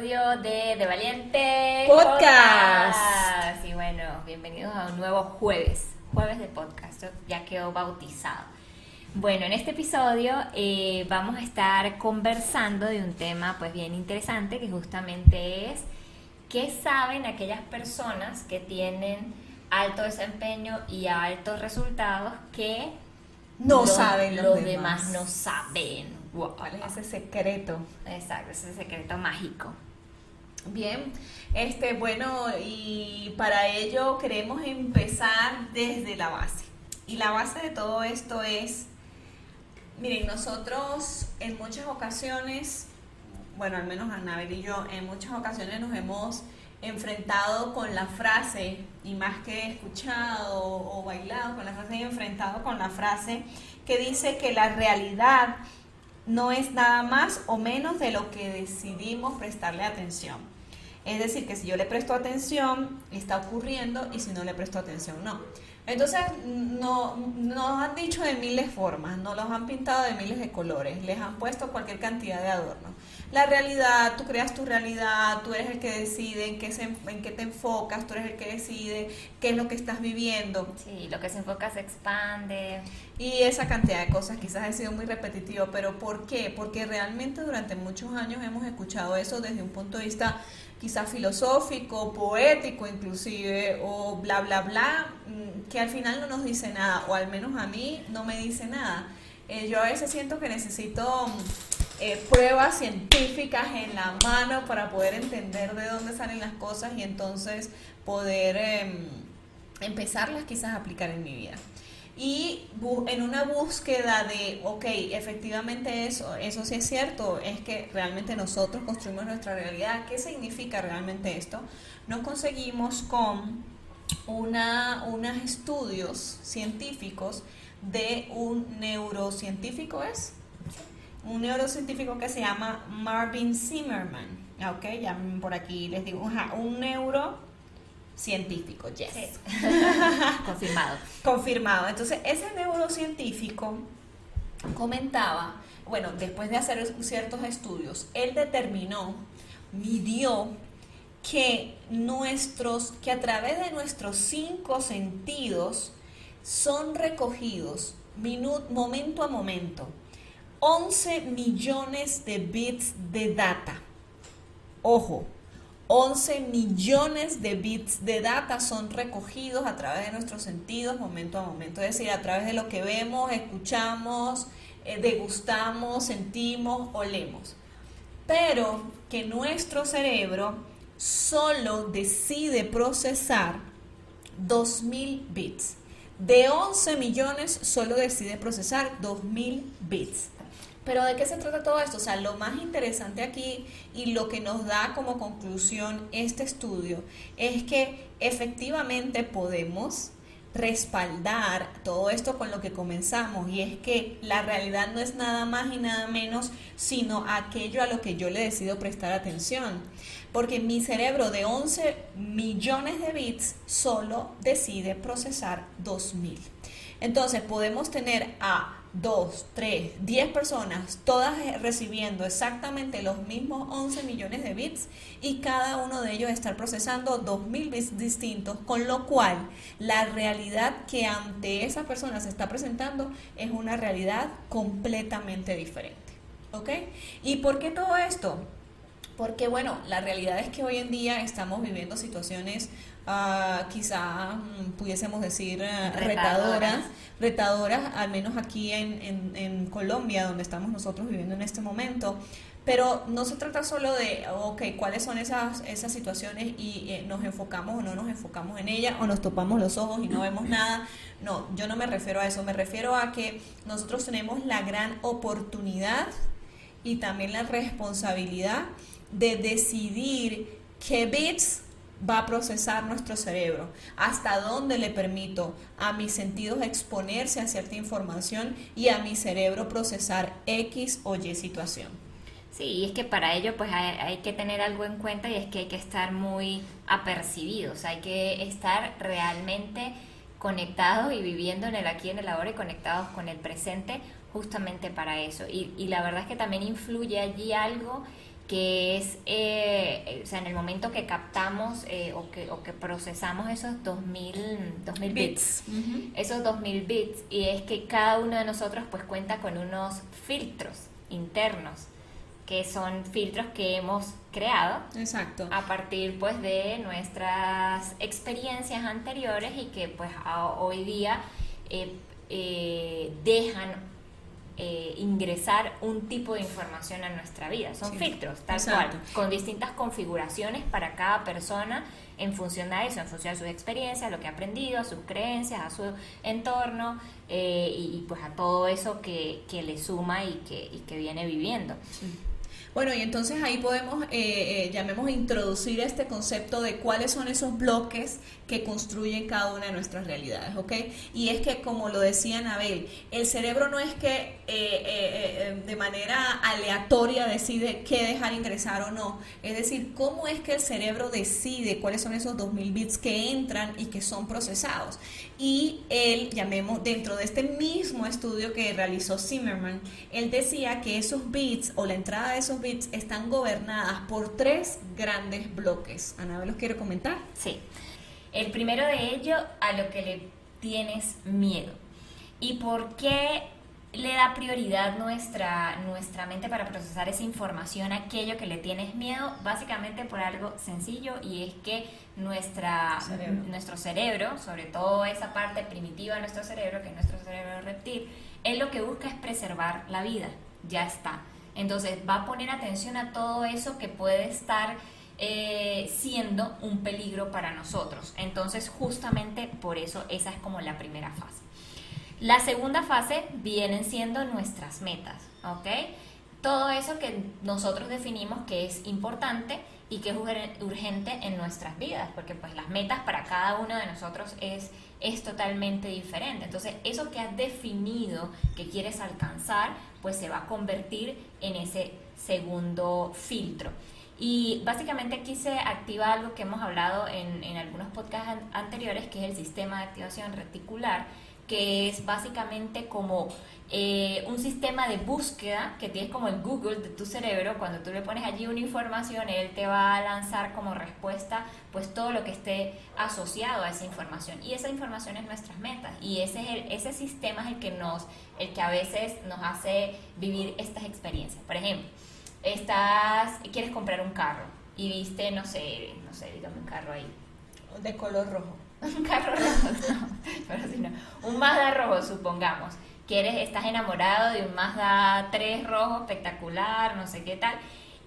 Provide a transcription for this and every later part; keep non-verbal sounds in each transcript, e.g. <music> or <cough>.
De De Valiente Podcast. Y bueno, bienvenidos a un nuevo jueves, jueves de podcast, ya quedó bautizado. Bueno, en este episodio eh, vamos a estar conversando de un tema pues bien interesante que justamente es qué saben aquellas personas que tienen alto desempeño y altos resultados que no saben los, demás. no saben. ¿Cuál es ese secreto? Exacto, ese secreto mágico. Bien, este, bueno, y para ello queremos empezar desde la base. Y la base de todo esto es, miren, nosotros en muchas ocasiones, bueno, al menos Anabel y yo, en muchas ocasiones nos hemos enfrentado con la frase, y más que escuchado o bailado con la frase, enfrentado con la frase que dice que la realidad no es nada más o menos de lo que decidimos prestarle atención. Es decir, que si yo le presto atención, está ocurriendo y si no le presto atención, no. Entonces, no, nos han dicho de miles formas, nos los han pintado de miles de colores, les han puesto cualquier cantidad de adornos. La realidad, tú creas tu realidad, tú eres el que decide en qué, en qué te enfocas, tú eres el que decide qué es lo que estás viviendo. Sí, lo que se enfoca se expande. Y esa cantidad de cosas quizás ha sido muy repetitivo, pero ¿por qué? Porque realmente durante muchos años hemos escuchado eso desde un punto de vista quizás filosófico, poético inclusive, o bla, bla, bla, mm, que al final no nos dice nada, o al menos a mí no me dice nada. Eh, yo a veces siento que necesito eh, pruebas científicas en la mano para poder entender de dónde salen las cosas y entonces poder em, empezarlas quizás a aplicar en mi vida y en una búsqueda de, ok, efectivamente eso, eso sí es cierto, es que realmente nosotros construimos nuestra realidad. ¿Qué significa realmente esto? Nos conseguimos con una, unos estudios científicos de un neurocientífico, ¿es? Un neurocientífico que se llama Marvin Zimmerman. Ok, ya por aquí les digo, un neuro científico, yes. <laughs> Confirmado. Confirmado. Entonces, ese neurocientífico comentaba, bueno, después de hacer ciertos estudios, él determinó, midió que nuestros, que a través de nuestros cinco sentidos son recogidos momento a momento 11 millones de bits de data. Ojo, 11 millones de bits de data son recogidos a través de nuestros sentidos momento a momento, es decir, a través de lo que vemos, escuchamos, eh, degustamos, sentimos, olemos. Pero que nuestro cerebro solo decide procesar 2.000 bits. De 11 millones solo decide procesar 2.000 bits. Pero ¿de qué se trata todo esto? O sea, lo más interesante aquí y lo que nos da como conclusión este estudio es que efectivamente podemos respaldar todo esto con lo que comenzamos y es que la realidad no es nada más y nada menos sino aquello a lo que yo le decido prestar atención porque mi cerebro de 11 millones de bits solo decide procesar 2000 entonces podemos tener a dos, tres, diez personas, todas recibiendo exactamente los mismos 11 millones de bits y cada uno de ellos estar procesando 2000 bits distintos, con lo cual la realidad que ante esa persona se está presentando es una realidad completamente diferente. ¿Ok? ¿Y por qué todo esto? Porque bueno, la realidad es que hoy en día estamos viviendo situaciones uh, quizá mm, pudiésemos decir uh, retadoras, retadoras, al menos aquí en, en, Colombia, donde estamos nosotros viviendo en este momento. Pero no se trata solo de, ok, cuáles son esas, esas situaciones y eh, nos enfocamos o no nos enfocamos en ellas o nos topamos los ojos y no vemos <coughs> nada. No, yo no me refiero a eso, me refiero a que nosotros tenemos la gran oportunidad y también la responsabilidad de decidir qué bits va a procesar nuestro cerebro, hasta dónde le permito a mis sentidos exponerse a cierta información y a mi cerebro procesar X o Y situación. Sí, y es que para ello pues hay, que tener algo en cuenta y es que hay que estar muy apercibidos, hay que estar realmente conectados y viviendo en el aquí en el ahora y conectados con el presente justamente para eso. Y, y la verdad es que también influye allí algo que es, eh, o sea, en el momento que captamos eh, o, que, o que procesamos esos 2000, 2000 bits, esos 2000 bits, y es que cada uno de nosotros pues cuenta con unos filtros internos, que son filtros que hemos creado Exacto. a partir pues de nuestras experiencias anteriores y que pues hoy día eh, dejan eh, ingresar un tipo de información a nuestra vida. Son filtros, tal cual, con distintas configuraciones para cada persona en función de eso, en función de sus experiencias, lo que ha aprendido, a sus creencias, a su entorno eh, y, pues a todo eso que, que le suma y que, y que viene viviendo. Bueno, y entonces ahí podemos, eh, eh, llamemos, introducir este concepto de cuáles son esos bloques que construyen cada una de nuestras realidades, ¿ok? Y es que, como lo decía Anabel, el cerebro no es que eh, de manera aleatoria decide qué dejar ingresar o no, es decir, cómo es que el cerebro decide cuáles son esos 2000 bits que entran y que son procesados. Y él, llamemos, dentro de este mismo estudio que realizó Zimmerman, él decía que esos bits o la entrada de esos bits están gobernadas por tres grandes bloques. Ana, ¿los quiere comentar? Sí. El primero de ellos, a lo que le tienes miedo. ¿Y por qué le da prioridad nuestra, nuestra mente para procesar esa información, aquello que le tienes miedo? Básicamente por algo sencillo y es que nuestra, nuestro cerebro, sobre todo esa parte primitiva de nuestro cerebro, que es nuestro cerebro reptil, él lo que busca es preservar la vida. Ya está. Entonces va a poner atención a todo eso que puede estar eh, siendo un peligro para nosotros. Entonces justamente por eso esa es como la primera fase. La segunda fase vienen siendo nuestras metas, ¿ok? Todo eso que nosotros definimos que es importante y que es urgente en nuestras vidas, porque pues las metas para cada uno de nosotros es es totalmente diferente. Entonces, eso que has definido que quieres alcanzar, pues se va a convertir en ese segundo filtro. Y básicamente aquí se activa algo que hemos hablado en, en algunos podcasts anteriores, que es el sistema de activación reticular, que es básicamente como eh, un sistema de búsqueda que tienes como el Google de tu cerebro. Cuando tú le pones allí una información, él te va a lanzar como respuesta pues todo lo que esté asociado a esa información. Y esa información es nuestras metas. Y ese, es ese sistema es el que, nos, el que a veces nos hace vivir estas experiencias. Por ejemplo, estás, quieres comprar un carro y viste, no sé, no sé, dígame un carro ahí. De color rojo <laughs> un carro rojo, no, <laughs> pero si no, un Mazda rojo, supongamos, quieres, estás enamorado de un Mazda 3 rojo espectacular, no sé qué tal,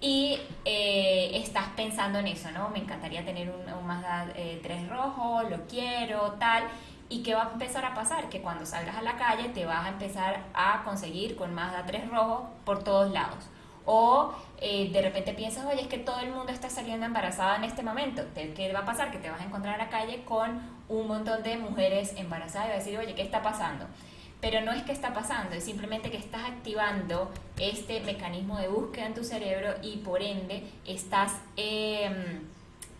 y eh, estás pensando en eso, ¿no? Me encantaría tener un, Mazda 3 eh, rojo, lo quiero, tal. ¿Y qué va a empezar a pasar? Que cuando salgas a la calle te vas a empezar a conseguir con Mazda 3 rojo por todos lados. O eh, de repente piensas, oye, es que todo el mundo está saliendo embarazada en este momento. ¿Qué va a pasar? Que te vas a encontrar a la calle con un montón de mujeres embarazadas y vas a decir, oye, ¿qué está pasando? Pero no es que está pasando, es simplemente que estás activando este mecanismo de búsqueda en tu cerebro y por ende estás em,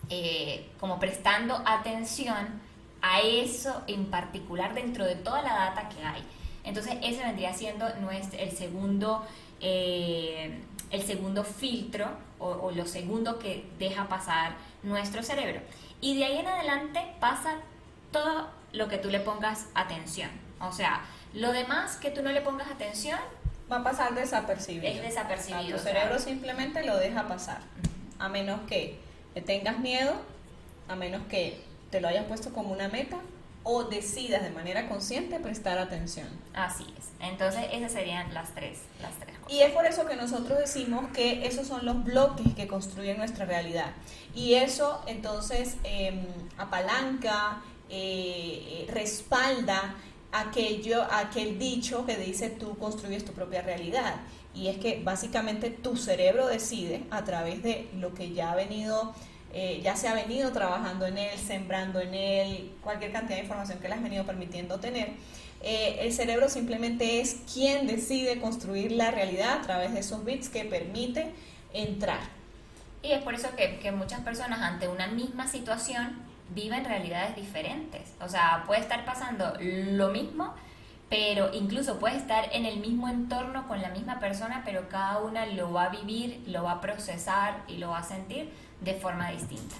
eh, como prestando atención a eso en particular dentro de toda la data que hay. Entonces ese vendría siendo nuestro, el segundo eh, el segundo filtro o, lo segundo que deja pasar nuestro cerebro. Y de ahí en adelante pasa todo lo que tú le pongas atención. O sea, lo demás que tú no le pongas atención va a pasar desapercibido. Es desapercibido. tu cerebro simplemente lo deja pasar. A menos que tengas miedo, a menos que te lo hayas puesto como una meta o decidas de manera consciente prestar atención. Así es. Entonces esas serían las tres, las tres. Y es por eso que nosotros decimos que esos son los bloques que construyen nuestra realidad. Y eso entonces em, apalanca, eh, eh, respalda aquello, aquel dicho que dice tú construyes tu propia realidad. Y es que básicamente tu cerebro decide a través de lo que ya ha venido, eh, ya se ha venido trabajando en él, sembrando en él, cualquier cantidad de información que le has venido permitiendo tener. Eh, el cerebro simplemente es quien decide construir la realidad a través de esos bits que permite entrar. Y es por eso que, que muchas personas ante una misma situación viven realidades diferentes. O sea, puede estar pasando lo mismo, pero incluso puede estar en el mismo entorno con la misma persona, pero cada una lo va a vivir, lo va a procesar y lo va a sentir de forma distinta.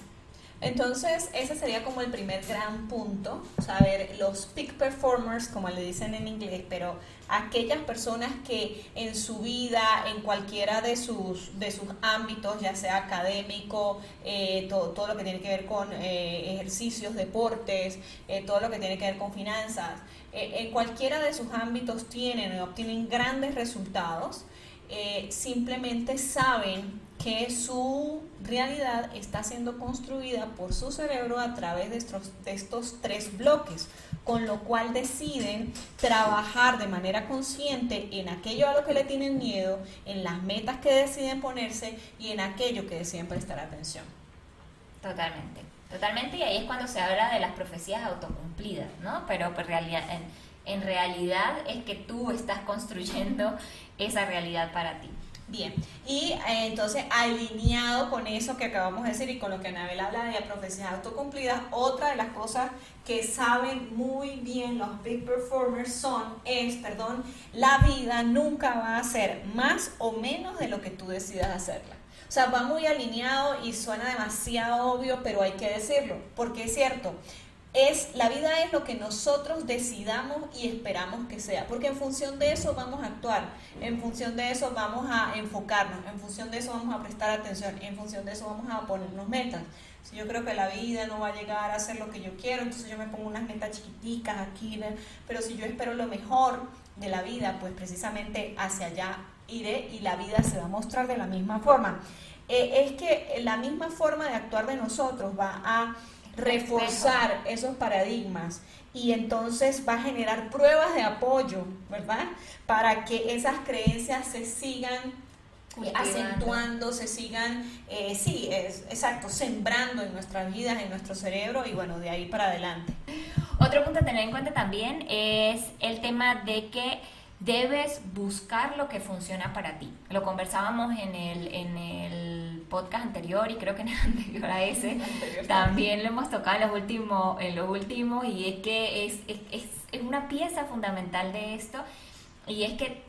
Entonces, ese sería como el primer gran punto, saber los peak performers, como le dicen en inglés, pero aquellas personas que en su vida, en cualquiera de sus, de sus ámbitos, ya sea académico, eh, todo, todo, lo que tiene que ver con eh, ejercicios, deportes, eh, todo lo que tiene que ver con finanzas, en cualquiera de sus ámbitos tienen o obtienen grandes resultados, simplemente saben que su realidad está siendo construida por su cerebro a través de estos, tres bloques, con lo cual deciden trabajar de manera consciente en aquello a lo que le tienen miedo, en las metas que deciden ponerse y en aquello que deciden prestar atención. Totalmente, totalmente, y ahí es cuando se habla de las profecías autocumplidas, ¿no? Pero pues, en realidad es que tú estás construyendo esa realidad para ti. Bien, y eh, entonces alineado con eso que acabamos de decir y con lo que Anabel habla de profecías autocumplidas, otra de las cosas que saben muy bien los big performers son, es, perdón, la vida nunca va a ser más o menos de lo que tú decidas hacerla. O sea, va muy alineado y suena demasiado obvio, pero hay que decirlo, porque es cierto, es la vida es lo que nosotros decidamos y esperamos que sea, porque en función de eso vamos a actuar, en función de eso vamos a enfocarnos, en función de eso vamos a prestar atención, en función de eso vamos a ponernos metas. Si yo creo que la vida no va a llegar a ser lo que yo quiero, entonces yo me pongo unas metas chiquiticas aquí, pero si yo espero lo mejor de la vida, pues precisamente hacia allá iré y la vida se va a mostrar de la misma forma. Eh, es que la misma forma de actuar de nosotros va a reforzar esos paradigmas y entonces va a generar pruebas de apoyo, ¿verdad? Para que esas creencias se sigan acentuando, se sigan, eh, sí, es, exacto, sembrando en nuestras vidas, en nuestro cerebro y bueno, de ahí para adelante. Otro punto a tener en cuenta también es el tema de que debes buscar lo que funciona para ti. Lo conversábamos en el, en el podcast anterior y creo que en el <laughs> anterior a ese también lo hemos tocado en los últimos, en los últimos y es que es, es, es una pieza fundamental de esto y es que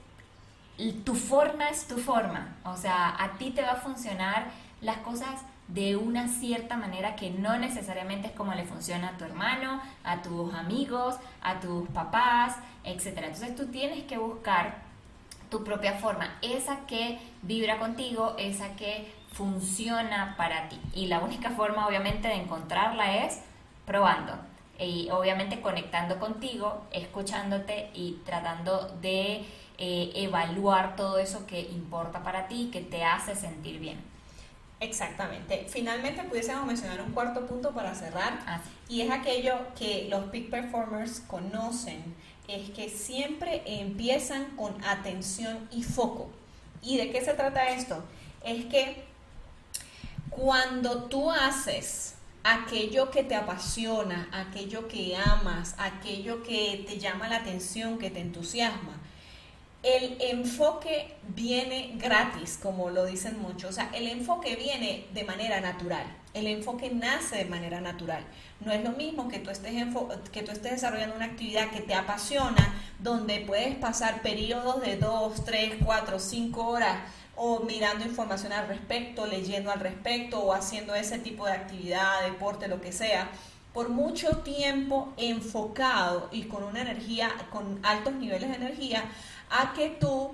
tu forma es tu forma, o sea, a ti te va a funcionar las cosas de una cierta manera que no necesariamente es como le funciona a tu hermano, a tus amigos, a tus papás, etc. Entonces tú tienes que buscar tu propia forma, esa que vibra contigo, esa que funciona para ti. Y la única forma obviamente de encontrarla es probando y obviamente conectando contigo, escuchándote y tratando de eh, evaluar todo eso que importa para ti, que te hace sentir bien. Exactamente. Finalmente pudiésemos mencionar un cuarto punto para cerrar ah, y es aquello que los peak performers conocen, es que siempre empiezan con atención y foco. ¿Y de qué se trata esto? Es que cuando tú haces aquello que te apasiona, aquello que amas, aquello que te llama la atención, que te entusiasma, el enfoque viene gratis, como lo dicen muchos. O sea, el enfoque viene de manera natural. El enfoque nace de manera natural. No es lo mismo que tú estés, que tú estés desarrollando una actividad que te apasiona, donde puedes pasar periodos de 2, 3, 4, 5 horas o mirando información al respecto, leyendo al respecto o haciendo ese tipo de actividad, deporte, lo que sea por mucho tiempo enfocado y con una energía, con altos niveles de energía, a que tú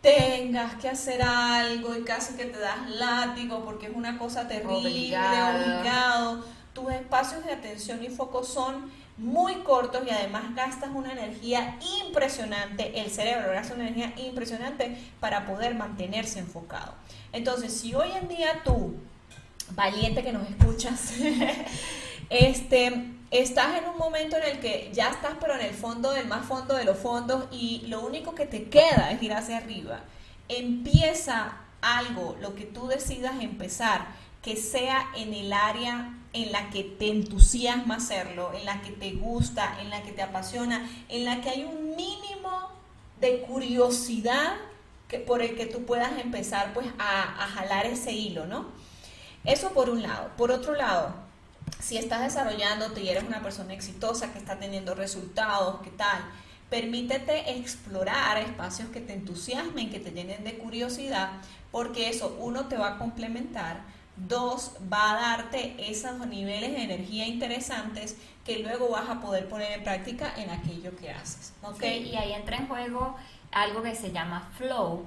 tengas que hacer algo y casi que te das látigo porque es una cosa terrible, obligado. Tus espacios de atención y foco son muy cortos y además gastas una energía impresionante, el cerebro gasta una energía impresionante para poder mantenerse enfocado. Entonces, si hoy en día tú, valiente que nos escuchas, <laughs> Este, estás en un momento en el que ya estás, pero en el fondo del más fondo de los fondos y lo único que te queda es ir hacia arriba. Empieza algo, lo que tú decidas empezar, que sea en el área en la que te entusiasma hacerlo, en la que te gusta, en la que te apasiona, en la que hay un mínimo de curiosidad que, por el que tú puedas empezar pues a, a jalar ese hilo, ¿no? Eso por un lado. Por otro lado, si estás desarrollándote y eres una persona exitosa que está teniendo resultados, ¿qué tal? Permítete explorar espacios que te entusiasmen, que te llenen de curiosidad, porque eso, uno, te va a complementar, dos, va a darte esos niveles de energía interesantes que luego vas a poder poner en práctica en aquello que haces. ¿ok? y ahí entra en juego algo que se llama flow.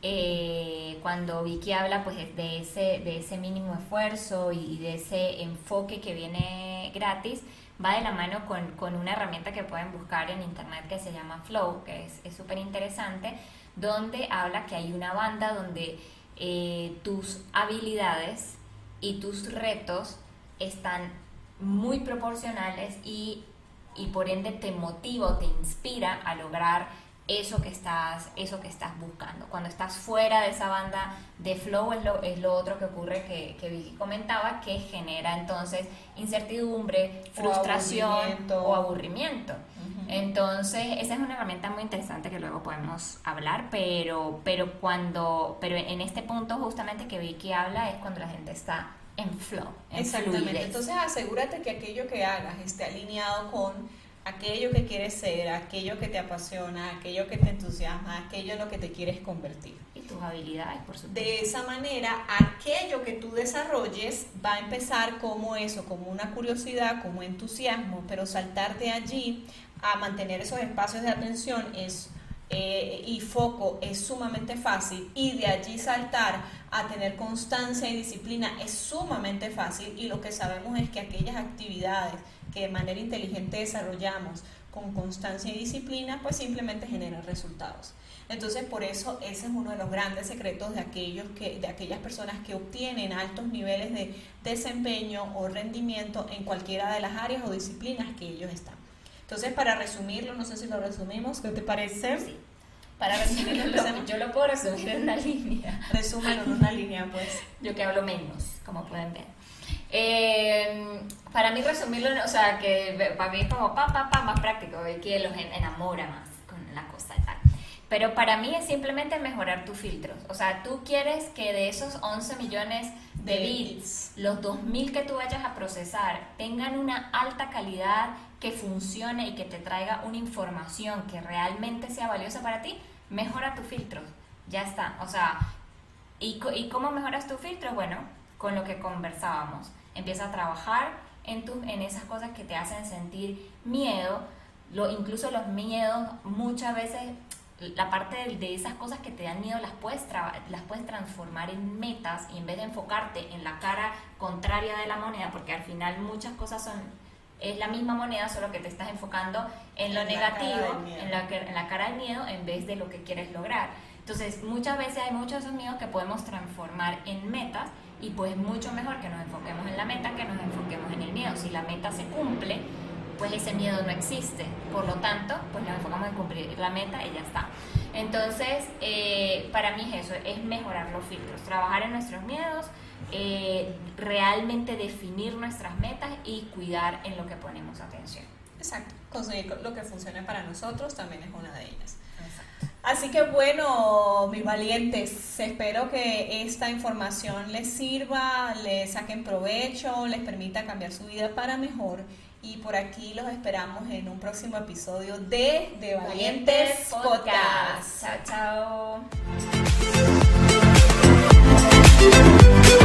Eh, cuando Vicky habla pues de ese, de ese mínimo esfuerzo y de ese enfoque que viene gratis, va de la mano con, con una herramienta que pueden buscar en internet que se llama Flow, que es súper interesante, donde habla que hay una banda donde eh, tus habilidades y tus retos están muy proporcionales y, y por ende te motiva o te inspira a lograr eso que estás, eso que estás buscando. Cuando estás fuera de esa banda de flow es lo, es lo otro que ocurre que, que Vicky comentaba, que genera entonces incertidumbre, frustración o aburrimiento. Entonces, esa es una herramienta muy interesante que luego podemos hablar, pero, pero cuando, pero en este punto justamente que Vicky habla es cuando la gente está en flow. En Exactamente. Entonces asegúrate que aquello que hagas esté alineado con aquello que quieres ser, aquello que te apasiona, aquello que te entusiasma, aquello en lo que te quieres convertir. Y tus habilidades, por supuesto. De esa manera, aquello que tú desarrolles va a empezar como eso, como una curiosidad, como entusiasmo, pero saltar de allí a mantener esos espacios de atención eh, y foco es sumamente fácil y de allí saltar a tener constancia y disciplina es sumamente fácil y lo que sabemos es que aquellas actividades que de manera inteligente desarrollamos con constancia y disciplina pues simplemente generan resultados. Entonces por eso ese es uno de los grandes secretos de aquellos que de aquellas personas que obtienen altos niveles de desempeño o rendimiento en cualquiera de las áreas o disciplinas que ellos están. Entonces, para resumirlo, no sé si lo resumimos, ¿qué te parece? Sí. Para resumirlo, <laughs> yo lo puedo resumir en una línea. Resúmelo en una línea, pues. Yo que hablo menos, como pueden ver. Eh, para mí resumirlo, o sea, que para mí es como pa, pa, pa, más práctico, que los enamora más con la cosa y tal. Pero para mí es simplemente mejorar tus filtros. O sea, tú quieres que de esos 11 millones de bits, los 2000 que tú vayas a procesar tengan una alta calidad que funcione y que te traiga una información que realmente sea valiosa para ti, mejora tus filtros. Ya está. O sea, ¿y, ¿y cómo mejoras tus filtros? Bueno, con lo que conversábamos. Empieza a trabajar en, tu, en esas cosas que te hacen sentir miedo. Lo, incluso los miedos muchas veces la parte de, esas cosas que te dan miedo las puedes, las puedes transformar en metas y en vez de enfocarte en la cara contraria de la moneda, porque al final muchas cosas son es la misma moneda, solo que te estás enfocando en lo negativo, en la, en la cara del miedo, en vez de lo que quieres lograr. Entonces, muchas veces hay muchos de esos miedos que podemos transformar en metas y pues mucho mejor que nos enfoquemos en la meta que nos enfoquemos en el miedo. Si la meta se cumple, pues ese miedo no existe. Por lo tanto, pues nos enfocamos en cumplir la meta y ya está. Entonces, eh, para mí es eso, es mejorar los filtros, trabajar en nuestros miedos, eh, realmente definir nuestras metas y cuidar en lo que ponemos atención. Exacto, conseguir lo que funcione para nosotros también es una de ellas. Así que bueno, mis valientes, espero que esta información les sirva, les saquen provecho, les permita cambiar su vida para mejor. Y por aquí los esperamos en un próximo episodio de De Valientes, Valientes Podcast. Chao, chao.